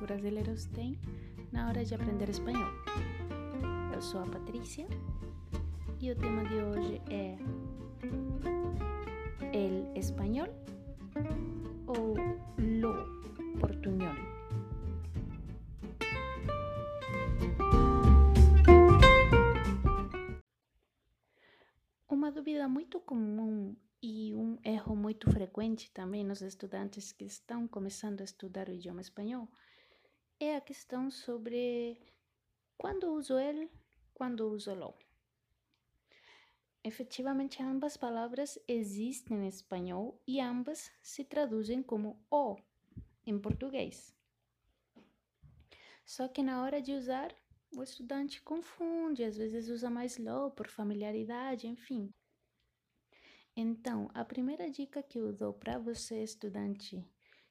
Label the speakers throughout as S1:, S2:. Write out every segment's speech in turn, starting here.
S1: brasileiros têm na hora de aprender espanhol. Eu sou a Patrícia e o tema de hoje é el espanhol ou lo portunhol. Uma dúvida muito comum e um erro muito frequente também nos estudantes que estão começando a estudar o idioma espanhol é a questão sobre quando uso ele, quando uso lo. Efetivamente, ambas palavras existem em espanhol e ambas se traduzem como o em português. Só que na hora de usar, o estudante confunde, às vezes usa mais lo por familiaridade, enfim. Então, a primeira dica que eu dou para você, estudante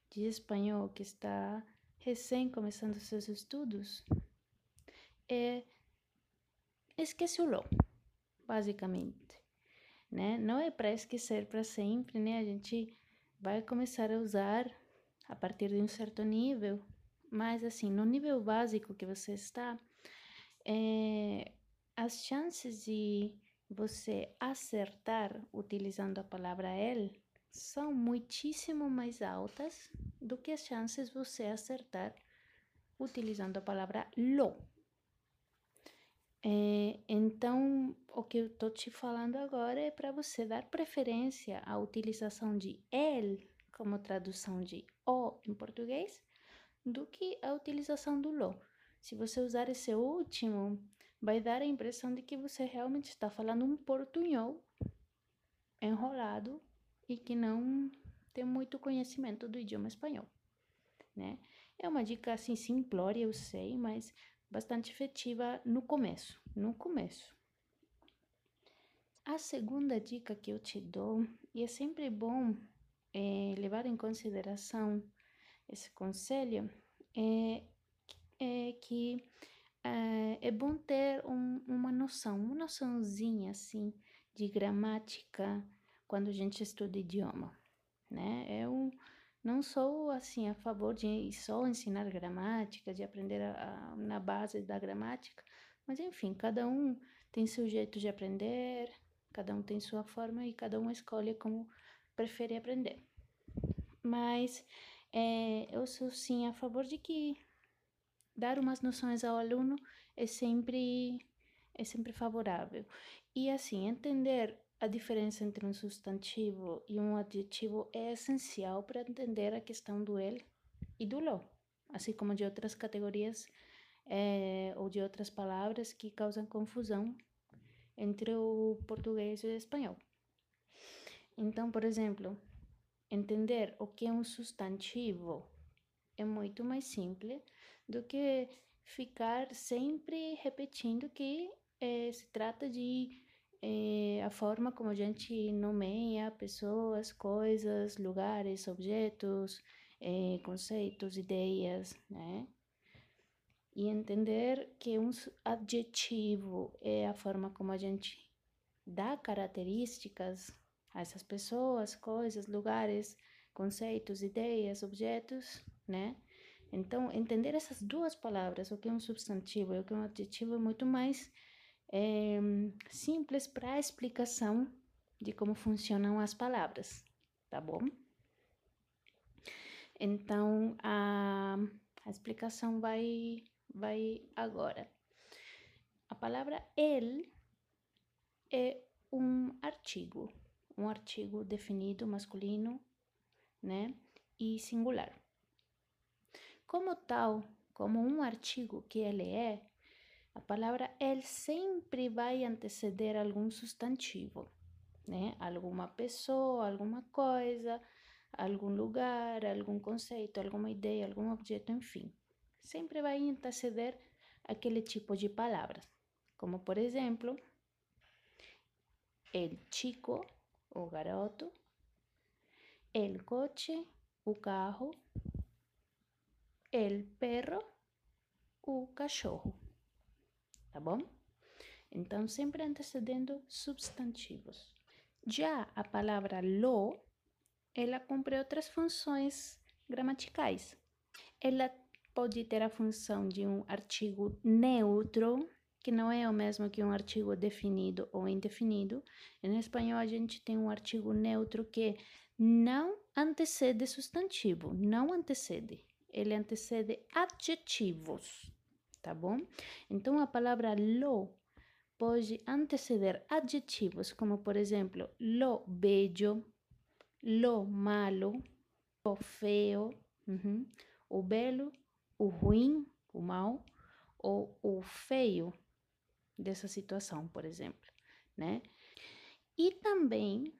S1: de espanhol que está recém começando seus estudos, é esquece o lo, basicamente, né? Não é para esquecer para sempre, né? A gente vai começar a usar a partir de um certo nível, mas assim, no nível básico que você está, é, as chances de você acertar utilizando a palavra ele são muitíssimo mais altas do que as chances você acertar utilizando a palavra lo. É, então, o que eu estou te falando agora é para você dar preferência à utilização de ele como tradução de o em português do que a utilização do lo. Se você usar esse último, vai dar a impressão de que você realmente está falando um portunhol enrolado e que não tem muito conhecimento do idioma espanhol, né? É uma dica assim simplória, eu sei, mas bastante efetiva no começo, no começo. A segunda dica que eu te dou, e é sempre bom é, levar em consideração esse conselho, é, é que é, é bom ter um, uma noção, uma noçãozinha assim de gramática quando a gente estuda idioma, né? Eu não sou assim a favor de só ensinar gramática, de aprender a, a, na base da gramática, mas enfim, cada um tem seu jeito de aprender, cada um tem sua forma e cada um escolhe como prefere aprender. Mas é, eu sou sim a favor de que dar umas noções ao aluno é sempre é sempre favorável. E assim, entender a diferença entre um substantivo e um adjetivo é essencial para entender a questão do ele e do lo, assim como de outras categorias é, ou de outras palavras que causam confusão entre o português e o espanhol. Então, por exemplo, entender o que é um substantivo é muito mais simples do que ficar sempre repetindo que é, se trata de é, a forma como a gente nomeia pessoas, coisas, lugares, objetos, é, conceitos, ideias, né? E entender que um adjetivo é a forma como a gente dá características a essas pessoas, coisas, lugares, conceitos, ideias, objetos, né? Então, entender essas duas palavras, o que é um substantivo e o que é um adjetivo, é muito mais é, simples para explicação de como funcionam as palavras, tá bom? Então, a, a explicação vai, vai agora. A palavra el é um artigo, um artigo definido masculino, né, e singular. Como tal, como um artigo que ele é, a palavra ele sempre vai anteceder algum substantivo, né? Alguma pessoa, alguma coisa, algum lugar, algum conceito, alguma ideia, algum objeto, enfim. Sempre vai anteceder aquele tipo de palavras, como por exemplo, el chico, o garoto, el coche, o carro, el perro, o cachorro tá bom? Então, sempre antecedendo substantivos. Já a palavra lo, ela cumpre outras funções gramaticais. Ela pode ter a função de um artigo neutro, que não é o mesmo que um artigo definido ou indefinido. Em espanhol, a gente tem um artigo neutro que não antecede substantivo, não antecede. Ele antecede adjetivos, tá bom? Então, a palavra lo pode anteceder adjetivos, como por exemplo, lo bello, lo malo, lo feio, uhum, o belo, o ruim, o mal, ou o feio dessa situação, por exemplo, né? E também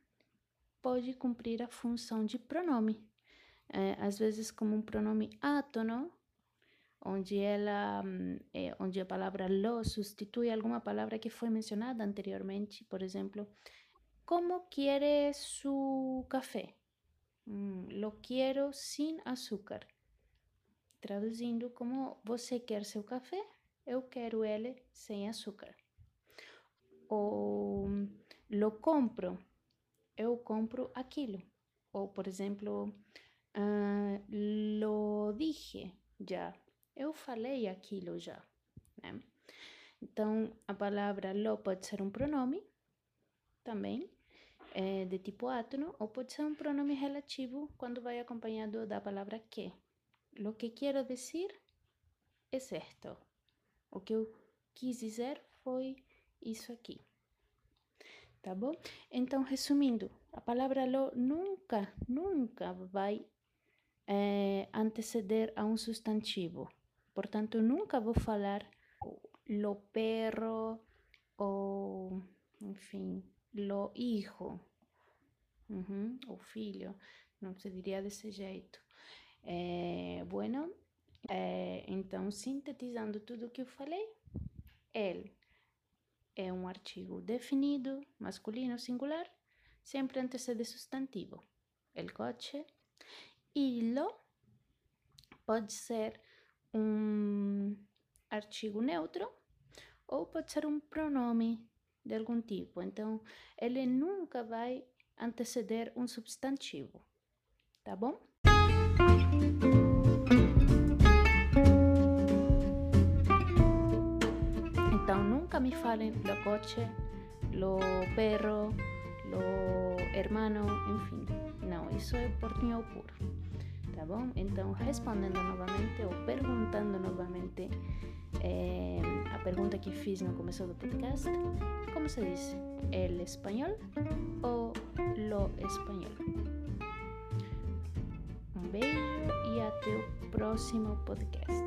S1: pode cumprir a função de pronome, é, às vezes como um pronome átono, onde ela, é, onde a lo substitui alguma palavra que foi mencionada anteriormente, por exemplo, como quiere su café? Mm, lo quiero sin açúcar. Traduzindo como você quer seu café? Eu quero ele sem açúcar. Ou lo compro. Eu compro aquilo. Ou, por exemplo, uh, lo dije já. Eu falei aquilo já. Né? Então, a palavra lo pode ser um pronome também é, de tipo átono, ou pode ser um pronome relativo quando vai acompanhado da palavra que. Lo que quero dizer é certo. O que eu quis dizer foi isso aqui. Tá bom? Então, resumindo, a palavra lo nunca, nunca vai é, anteceder a um substantivo. Portanto, nunca vou falar lo perro ou, enfim, lo hijo, uhum, o filho, não se diria desse jeito. É, bueno, é, então, sintetizando tudo o que eu falei, ele é um artigo definido, masculino, singular, sempre antecede substantivo. El coche. E lo pode ser um artigo neutro ou pode ser um pronome de algum tipo. Então, ele nunca vai anteceder um substantivo, tá bom? Então, nunca me falem lo coche, lo perro, lo hermano, enfim. Não, isso é portunhol puro, bom? Então, respondendo novamente ou perguntando novamente é, a pergunta que fiz no começo do podcast, como se diz? El espanhol ou lo espanhol? Um beijo e até o próximo podcast.